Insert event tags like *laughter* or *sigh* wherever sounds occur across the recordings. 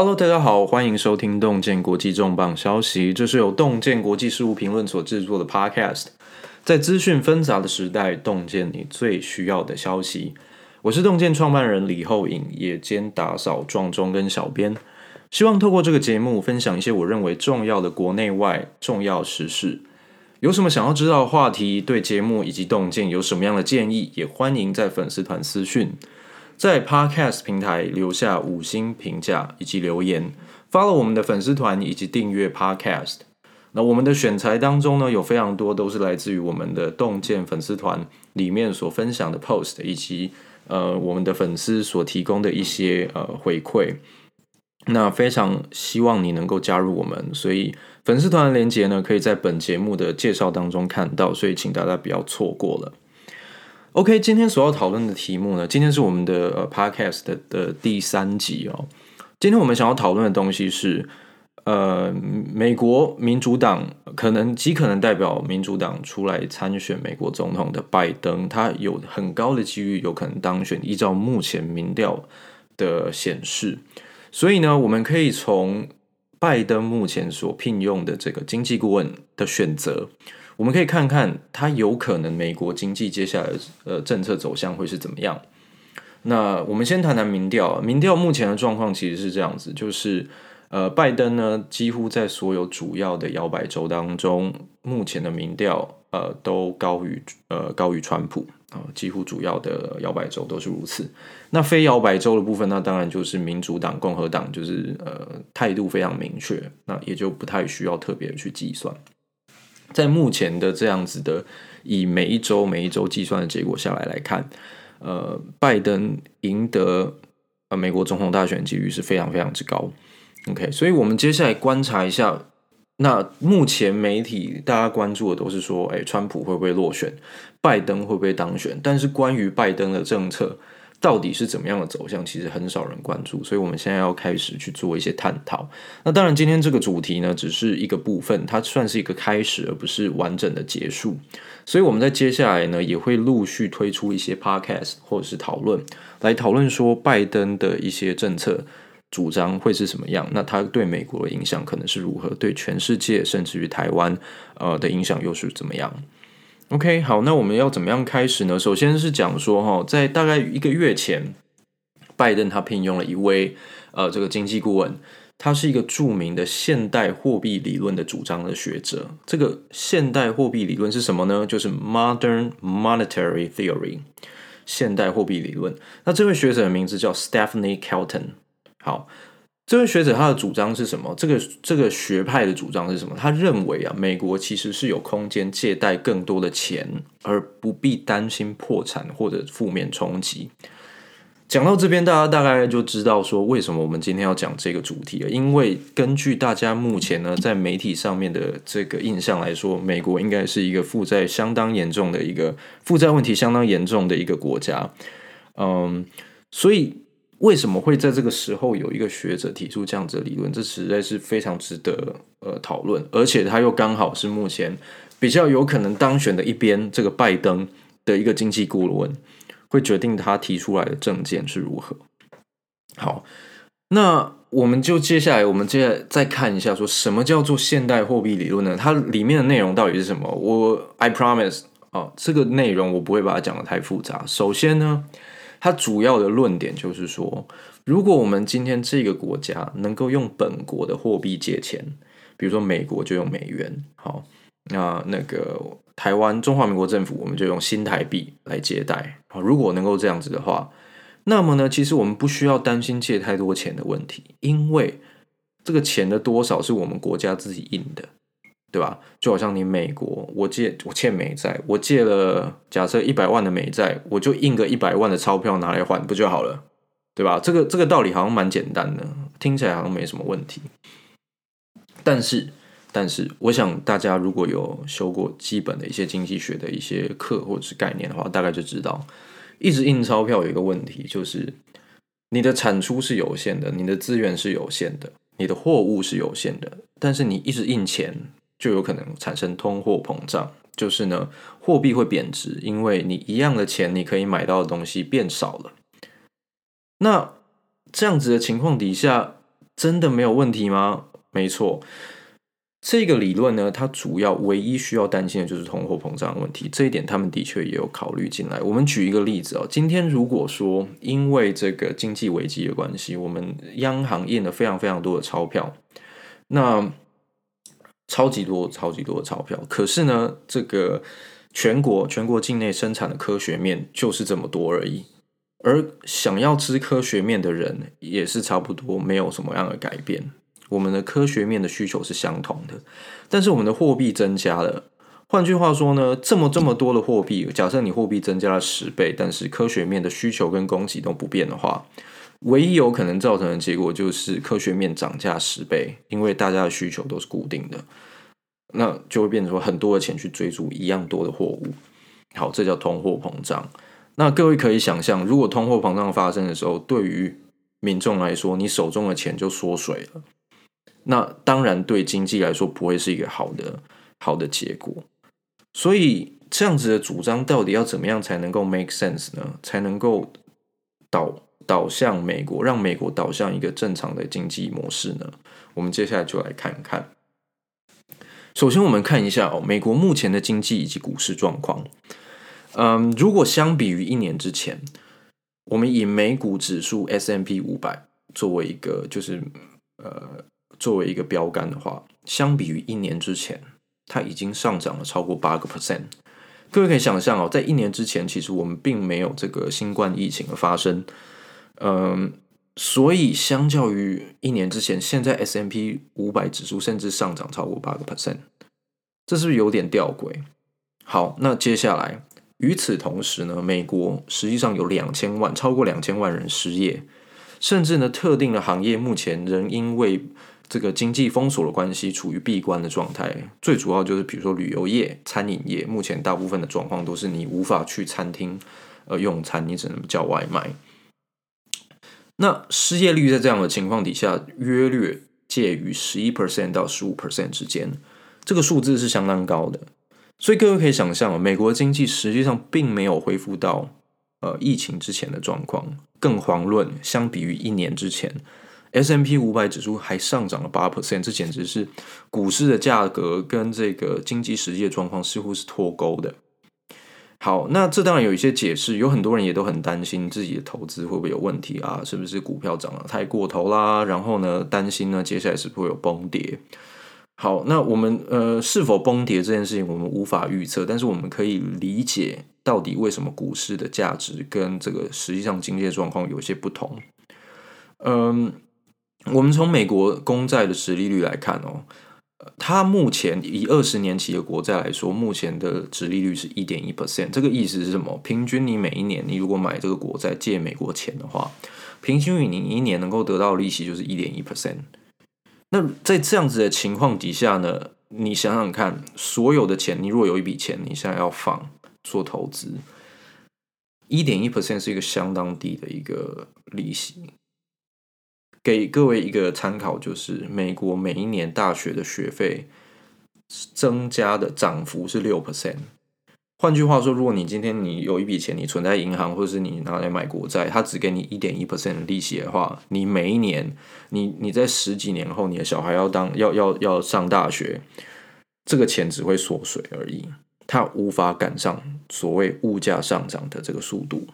Hello，大家好，欢迎收听洞见国际重磅消息。这是由洞见国际事务评论所制作的 Podcast，在资讯纷杂的时代，洞见你最需要的消息。我是洞见创办人李厚颖，也兼打扫、撞钟跟小编。希望透过这个节目，分享一些我认为重要的国内外重要时事。有什么想要知道的话题，对节目以及洞见有什么样的建议，也欢迎在粉丝团私讯。在 Podcast 平台留下五星评价以及留言，follow 我们的粉丝团以及订阅 Podcast。那我们的选材当中呢，有非常多都是来自于我们的洞见粉丝团里面所分享的 post，以及呃我们的粉丝所提供的一些呃回馈。那非常希望你能够加入我们，所以粉丝团的链接呢，可以在本节目的介绍当中看到，所以请大家不要错过了。OK，今天所要讨论的题目呢，今天是我们的呃 Podcast 的，的第三集哦。今天我们想要讨论的东西是，呃，美国民主党可能极可能代表民主党出来参选美国总统的拜登，他有很高的几率有可能当选，依照目前民调的显示。所以呢，我们可以从拜登目前所聘用的这个经济顾问的选择。我们可以看看它有可能美国经济接下来的呃政策走向会是怎么样。那我们先谈谈民调，民调目前的状况其实是这样子，就是呃拜登呢几乎在所有主要的摇摆州当中，目前的民调呃都高于呃高于川普啊，几乎主要的摇摆州都是如此。那非摇摆州的部分，那当然就是民主党、共和党就是呃态度非常明确，那也就不太需要特别去计算。在目前的这样子的以每一周每一周计算的结果下来来看，呃，拜登赢得呃美国总统大选几率是非常非常之高。OK，所以我们接下来观察一下，那目前媒体大家关注的都是说，哎，川普会不会落选，拜登会不会当选？但是关于拜登的政策。到底是怎么样的走向？其实很少人关注，所以我们现在要开始去做一些探讨。那当然，今天这个主题呢，只是一个部分，它算是一个开始，而不是完整的结束。所以我们在接下来呢，也会陆续推出一些 podcast 或者是讨论，来讨论说拜登的一些政策主张会是什么样，那他对美国的影响可能是如何，对全世界甚至于台湾呃的影响又是怎么样？OK，好，那我们要怎么样开始呢？首先是讲说，哈，在大概一个月前，拜登他聘用了一位呃，这个经济顾问，他是一个著名的现代货币理论的主张的学者。这个现代货币理论是什么呢？就是 Modern Monetary Theory，现代货币理论。那这位学者的名字叫 Stephanie Kelton。好。这位学者他的主张是什么？这个这个学派的主张是什么？他认为啊，美国其实是有空间借贷更多的钱，而不必担心破产或者负面冲击。讲到这边，大家大概就知道说为什么我们今天要讲这个主题了。因为根据大家目前呢在媒体上面的这个印象来说，美国应该是一个负债相当严重的一个负债问题相当严重的一个国家。嗯，所以。为什么会在这个时候有一个学者提出这样子的理论？这实在是非常值得呃讨论，而且他又刚好是目前比较有可能当选的一边，这个拜登的一个经济顾问，会决定他提出来的政见是如何。好，那我们就接下来，我们接下来再看一下，说什么叫做现代货币理论呢？它里面的内容到底是什么？我 I promise 啊，这个内容我不会把它讲得太复杂。首先呢。它主要的论点就是说，如果我们今天这个国家能够用本国的货币借钱，比如说美国就用美元，好，那那个台湾中华民国政府我们就用新台币来借贷，好，如果能够这样子的话，那么呢，其实我们不需要担心借太多钱的问题，因为这个钱的多少是我们国家自己印的。对吧？就好像你美国，我借我欠美债，我借了假设一百万的美债，我就印个一百万的钞票拿来还不就好了？对吧？这个这个道理好像蛮简单的，听起来好像没什么问题。但是，但是，我想大家如果有修过基本的一些经济学的一些课或者是概念的话，大概就知道，一直印钞票有一个问题，就是你的产出是有限的，你的资源是有限的，你的货物是有限的，但是你一直印钱。就有可能产生通货膨胀，就是呢，货币会贬值，因为你一样的钱，你可以买到的东西变少了。那这样子的情况底下，真的没有问题吗？没错。这个理论呢，它主要唯一需要担心的就是通货膨胀问题，这一点他们的确也有考虑进来。我们举一个例子哦，今天如果说因为这个经济危机的关系，我们央行印了非常非常多的钞票，那超级多、超级多的钞票，可是呢，这个全国全国境内生产的科学面就是这么多而已，而想要吃科学面的人也是差不多，没有什么样的改变。我们的科学面的需求是相同的，但是我们的货币增加了。换句话说呢，这么这么多的货币，假设你货币增加了十倍，但是科学面的需求跟供给都不变的话，唯一有可能造成的结果就是科学面涨价十倍，因为大家的需求都是固定的，那就会变成说很多的钱去追逐一样多的货物。好，这叫通货膨胀。那各位可以想象，如果通货膨胀发生的时候，对于民众来说，你手中的钱就缩水了。那当然对经济来说不会是一个好的好的结果，所以这样子的主张到底要怎么样才能够 make sense 呢？才能够导导向美国，让美国导向一个正常的经济模式呢？我们接下来就来看看。首先，我们看一下哦，美国目前的经济以及股市状况。嗯，如果相比于一年之前，我们以美股指数 S M P 五百作为一个就是呃。作为一个标杆的话，相比于一年之前，它已经上涨了超过八个 percent。各位可以想象哦，在一年之前，其实我们并没有这个新冠疫情的发生，嗯，所以相较于一年之前，现在 S&P 五百指数甚至上涨超过八个 percent，这是不是有点吊诡？好，那接下来与此同时呢，美国实际上有两千万，超过两千万人失业，甚至呢，特定的行业目前仍因为这个经济封锁的关系，处于闭关的状态。最主要就是，比如说旅游业、餐饮业，目前大部分的状况都是你无法去餐厅呃用餐，你只能叫外卖。那失业率在这样的情况底下，约略介于十一 percent 到十五 percent 之间，这个数字是相当高的。所以各位可以想象，美国经济实际上并没有恢复到呃疫情之前的状况，更遑论相比于一年之前。，S M P 五百指数还上涨了八 percent，这简直是股市的价格跟这个经济实际的状况似乎是脱钩的。好，那这当然有一些解释，有很多人也都很担心自己的投资会不会有问题啊？是不是股票涨得太过头啦？然后呢，担心呢接下来是不是会有崩跌？好，那我们呃是否崩跌这件事情我们无法预测，但是我们可以理解到底为什么股市的价值跟这个实际上经济状况有些不同。嗯。我们从美国公债的实利率来看哦，它目前以二十年期的国债来说，目前的殖利率是一点一 percent。这个意思是什么？平均你每一年，你如果买这个国债借美国钱的话，平均于你一年能够得到利息就是一点一 percent。那在这样子的情况底下呢，你想想看，所有的钱，你如果有一笔钱，你现在要放做投资，一点一 percent 是一个相当低的一个利息。给各位一个参考，就是美国每一年大学的学费增加的涨幅是六 percent。换句话说，如果你今天你有一笔钱，你存在银行，或者是你拿来买国债，它只给你一点一 percent 的利息的话，你每一年，你你在十几年后，你的小孩要当要要要上大学，这个钱只会缩水而已，它无法赶上所谓物价上涨的这个速度。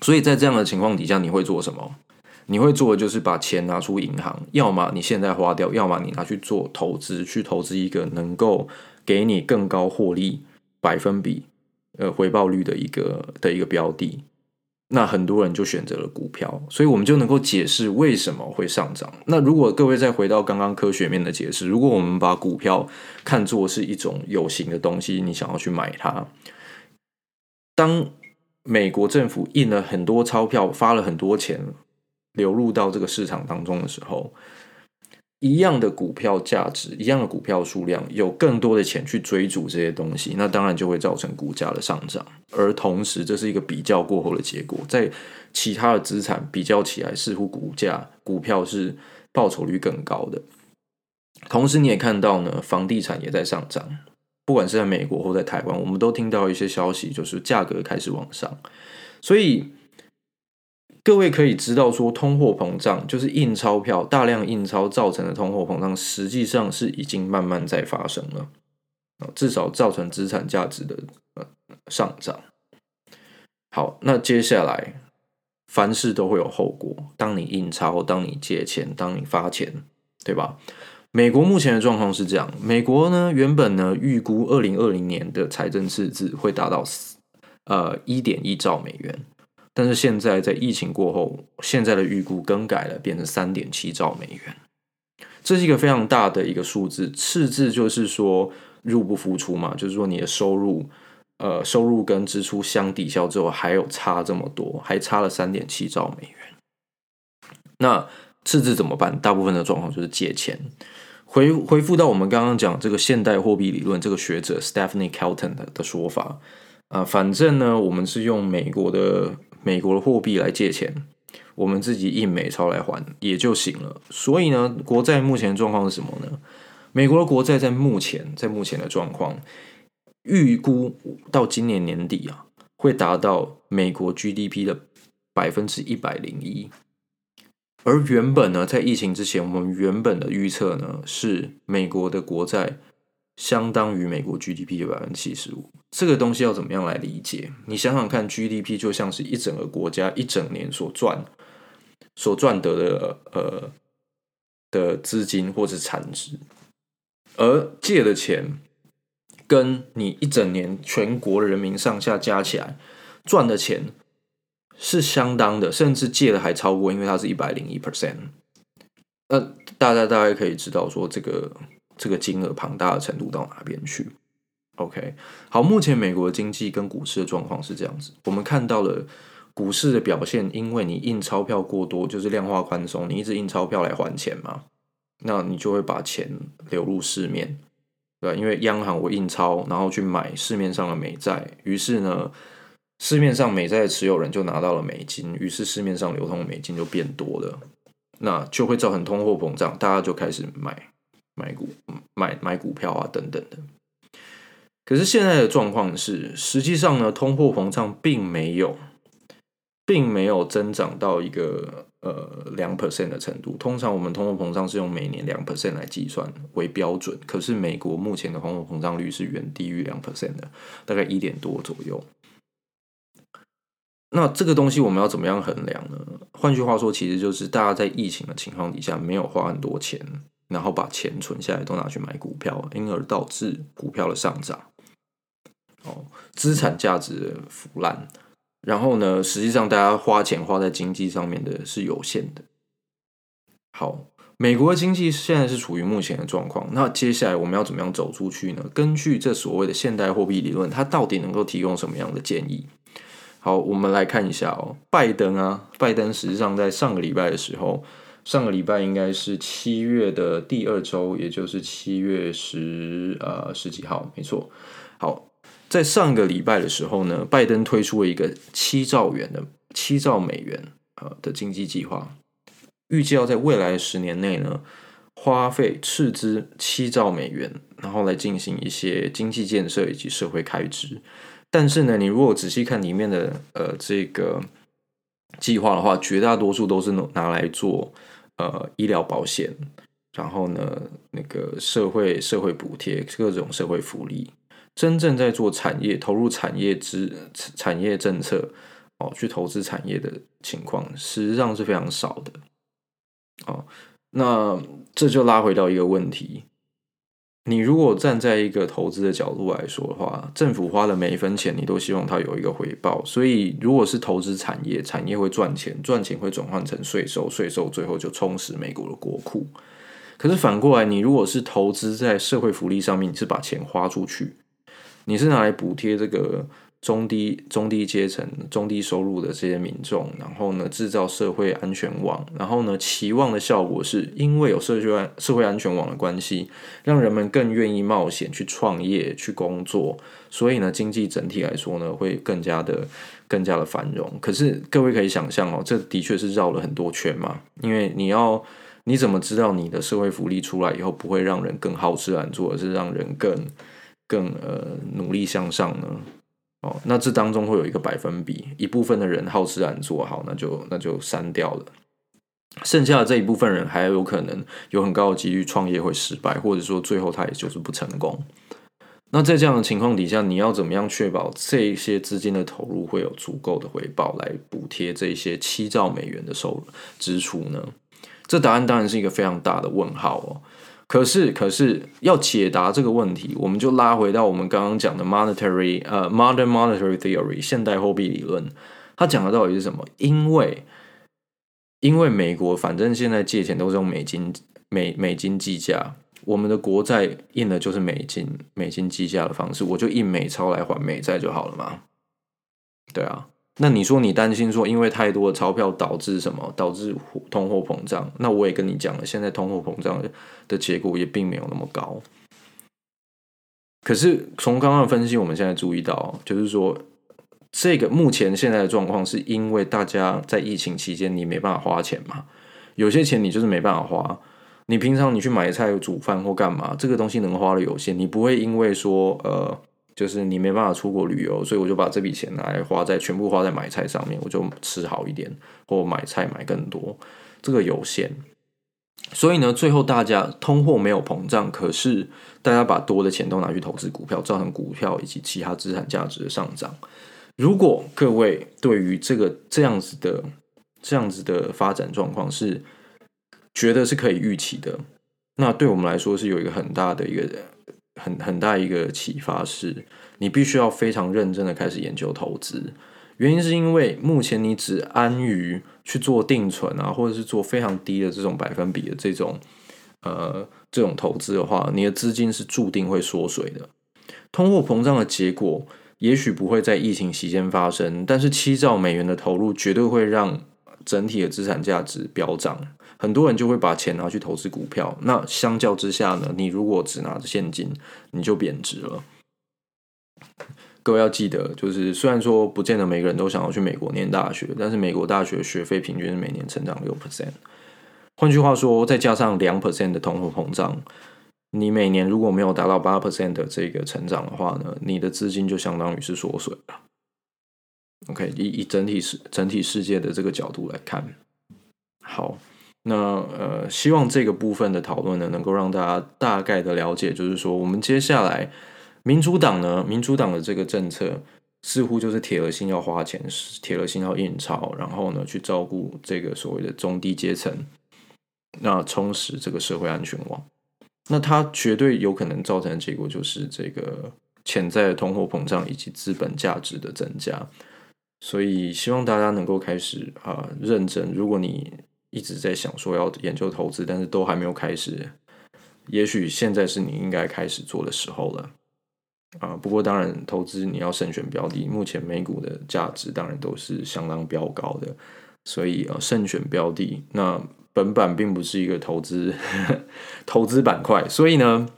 所以在这样的情况底下，你会做什么？你会做的就是把钱拿出银行，要么你现在花掉，要么你拿去做投资，去投资一个能够给你更高获利百分比、呃回报率的一个的一个标的。那很多人就选择了股票，所以我们就能够解释为什么会上涨。那如果各位再回到刚刚科学面的解释，如果我们把股票看作是一种有形的东西，你想要去买它，当美国政府印了很多钞票，发了很多钱。流入到这个市场当中的时候，一样的股票价值，一样的股票数量，有更多的钱去追逐这些东西，那当然就会造成股价的上涨。而同时，这是一个比较过后的结果，在其他的资产比较起来，似乎股价股票是报酬率更高的。同时，你也看到呢，房地产也在上涨，不管是在美国或在台湾，我们都听到一些消息，就是价格开始往上，所以。各位可以知道说，通货膨胀就是印钞票大量印钞造成的通货膨胀，实际上是已经慢慢在发生了，至少造成资产价值的呃上涨。好，那接下来凡事都会有后果。当你印钞，当你借钱，当你发钱，对吧？美国目前的状况是这样：美国呢，原本呢预估二零二零年的财政赤字会达到呃一点一兆美元，但是现在在疫情过后，现在的预估更改了，变成三点七兆美元。这是一个非常大的一个数字。赤字就是说入不敷出嘛，就是说你的收入。呃，收入跟支出相抵消之后，还有差这么多，还差了三点七兆美元。那赤字怎么办？大部分的状况就是借钱。回回复到我们刚刚讲这个现代货币理论，这个学者 Stephanie Kelton 的说法啊，反正呢，我们是用美国的美国的货币来借钱，我们自己印美钞来还也就行了。所以呢，国债目前的状况是什么呢？美国的国债在目前在目前的状况。预估到今年年底啊，会达到美国 GDP 的百分之一百零一。而原本呢，在疫情之前，我们原本的预测呢是美国的国债相当于美国 GDP 的百分之七十五。这个东西要怎么样来理解？你想想看，GDP 就像是一整个国家一整年所赚所赚得的呃的资金或者产值，而借的钱。跟你一整年全国人民上下加起来赚的钱是相当的，甚至借的还超过，因为它是一百零一 percent。那大家大概可以知道说，这个这个金额庞大的程度到哪边去？OK，好，目前美国的经济跟股市的状况是这样子。我们看到了股市的表现，因为你印钞票过多，就是量化宽松，你一直印钞票来还钱嘛，那你就会把钱流入市面。对，因为央行我印钞，然后去买市面上的美债，于是呢，市面上美债的持有人就拿到了美金，于是市面上流通的美金就变多了，那就会造成通货膨胀，大家就开始买买股、买买股票啊等等的。可是现在的状况是，实际上呢，通货膨胀并没有，并没有增长到一个。呃，两 percent 的程度，通常我们通货膨胀是用每年两 percent 来计算为标准。可是美国目前的通货膨胀率是远低于两 percent 的，大概一点多左右。那这个东西我们要怎么样衡量呢？换句话说，其实就是大家在疫情的情况底下没有花很多钱，然后把钱存下来都拿去买股票，因而导致股票的上涨，哦，资产价值腐烂。然后呢，实际上大家花钱花在经济上面的是有限的。好，美国的经济现在是处于目前的状况。那接下来我们要怎么样走出去呢？根据这所谓的现代货币理论，它到底能够提供什么样的建议？好，我们来看一下哦。拜登啊，拜登实际上在上个礼拜的时候，上个礼拜应该是七月的第二周，也就是七月十呃十几号，没错。好。在上个礼拜的时候呢，拜登推出了一个七兆元的七兆美元呃的经济计划，预计要在未来十年内呢花费斥资七兆美元，然后来进行一些经济建设以及社会开支。但是呢，你如果仔细看里面的呃这个计划的话，绝大多数都是拿来做呃医疗保险，然后呢那个社会社会补贴各种社会福利。真正在做产业投入产业之产业政策哦，去投资产业的情况，实际上是非常少的哦。那这就拉回到一个问题：你如果站在一个投资的角度来说的话，政府花的每一分钱，你都希望它有一个回报。所以，如果是投资产业，产业会赚钱，赚钱会转换成税收，税收最后就充实美国的国库。可是反过来，你如果是投资在社会福利上面，你是把钱花出去。你是拿来补贴这个中低中低阶层、中低收入的这些民众，然后呢，制造社会安全网，然后呢，期望的效果是因为有社会安社会安全网的关系，让人们更愿意冒险去创业、去工作，所以呢，经济整体来说呢，会更加的更加的繁荣。可是各位可以想象哦，这的确是绕了很多圈嘛，因为你要你怎么知道你的社会福利出来以后不会让人更好吃懒做，而是让人更更呃努力向上呢？哦，那这当中会有一个百分比，一部分的人好吃懒做好，那就那就删掉了。剩下的这一部分人还有可能有很高的几率创业会失败，或者说最后他也就是不成功。那在这样的情况底下，你要怎么样确保这些资金的投入会有足够的回报来补贴这些七兆美元的收支出呢？这答案当然是一个非常大的问号哦。可是，可是要解答这个问题，我们就拉回到我们刚刚讲的 monetary 呃 modern monetary theory 现代货币理论，它讲的到底是什么？因为因为美国反正现在借钱都是用美金美美金计价，我们的国债印的就是美金美金计价的方式，我就印美钞来还美债就好了嘛。对啊。那你说你担心说，因为太多的钞票导致什么？导致通货膨胀？那我也跟你讲了，现在通货膨胀的结果也并没有那么高。可是从刚刚分析，我们现在注意到，就是说，这个目前现在的状况，是因为大家在疫情期间你没办法花钱嘛？有些钱你就是没办法花。你平常你去买菜、煮饭或干嘛，这个东西能花的有限，你不会因为说呃。就是你没办法出国旅游，所以我就把这笔钱来花在全部花在买菜上面，我就吃好一点，或买菜买更多，这个有限。所以呢，最后大家通货没有膨胀，可是大家把多的钱都拿去投资股票，造成股票以及其他资产价值的上涨。如果各位对于这个这样子的这样子的发展状况是觉得是可以预期的，那对我们来说是有一个很大的一个。很很大一个启发是，你必须要非常认真的开始研究投资。原因是因为目前你只安于去做定存啊，或者是做非常低的这种百分比的这种呃这种投资的话，你的资金是注定会缩水的。通货膨胀的结果也许不会在疫情期间发生，但是七兆美元的投入绝对会让整体的资产价值飙涨。很多人就会把钱拿去投资股票，那相较之下呢，你如果只拿着现金，你就贬值了。各位要记得，就是虽然说不见得每个人都想要去美国念大学，但是美国大学学费平均是每年成长六 percent。换句话说，再加上两 percent 的通货膨胀，你每年如果没有达到八 percent 的这个成长的话呢，你的资金就相当于是缩水了。OK，以以整体世整体世界的这个角度来看，好。那呃，希望这个部分的讨论呢，能够让大家大概的了解，就是说，我们接下来民主党呢，民主党的这个政策似乎就是铁了心要花钱，铁了心要印钞，然后呢，去照顾这个所谓的中低阶层，那充实这个社会安全网。那它绝对有可能造成的结果就是这个潜在的通货膨胀以及资本价值的增加。所以，希望大家能够开始啊、认真。如果你一直在想说要研究投资，但是都还没有开始。也许现在是你应该开始做的时候了啊！不过当然，投资你要慎选标的。目前美股的价值当然都是相当标高的，所以啊，慎选标的。那本版并不是一个投资 *laughs* 投资板块，所以呢，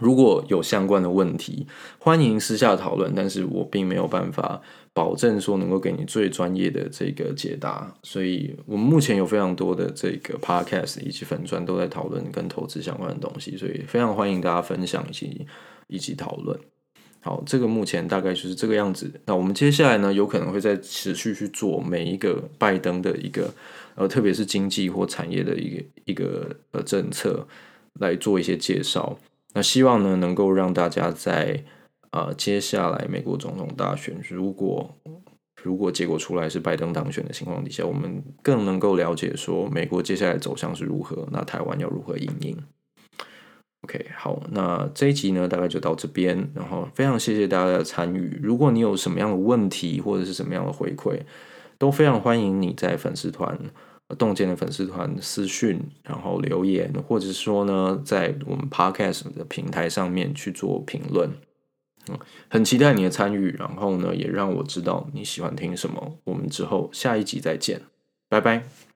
如果有相关的问题，欢迎私下讨论。但是我并没有办法。保证说能够给你最专业的这个解答，所以我们目前有非常多的这个 podcast 以及粉专都在讨论跟投资相关的东西，所以非常欢迎大家分享以及以及讨论。好，这个目前大概就是这个样子。那我们接下来呢，有可能会再持续去做每一个拜登的一个呃，特别是经济或产业的一个一个呃政策来做一些介绍。那希望呢，能够让大家在。啊，接下来美国总统大选，如果如果结果出来是拜登当选的情况底下，我们更能够了解说美国接下来走向是如何，那台湾要如何因应？OK，好，那这一集呢，大概就到这边，然后非常谢谢大家的参与。如果你有什么样的问题或者是什么样的回馈，都非常欢迎你在粉丝团洞见的粉丝团私讯，然后留言，或者说呢，在我们 Podcast 的平台上面去做评论。嗯很期待你的参与，然后呢，也让我知道你喜欢听什么。我们之后下一集再见，拜拜。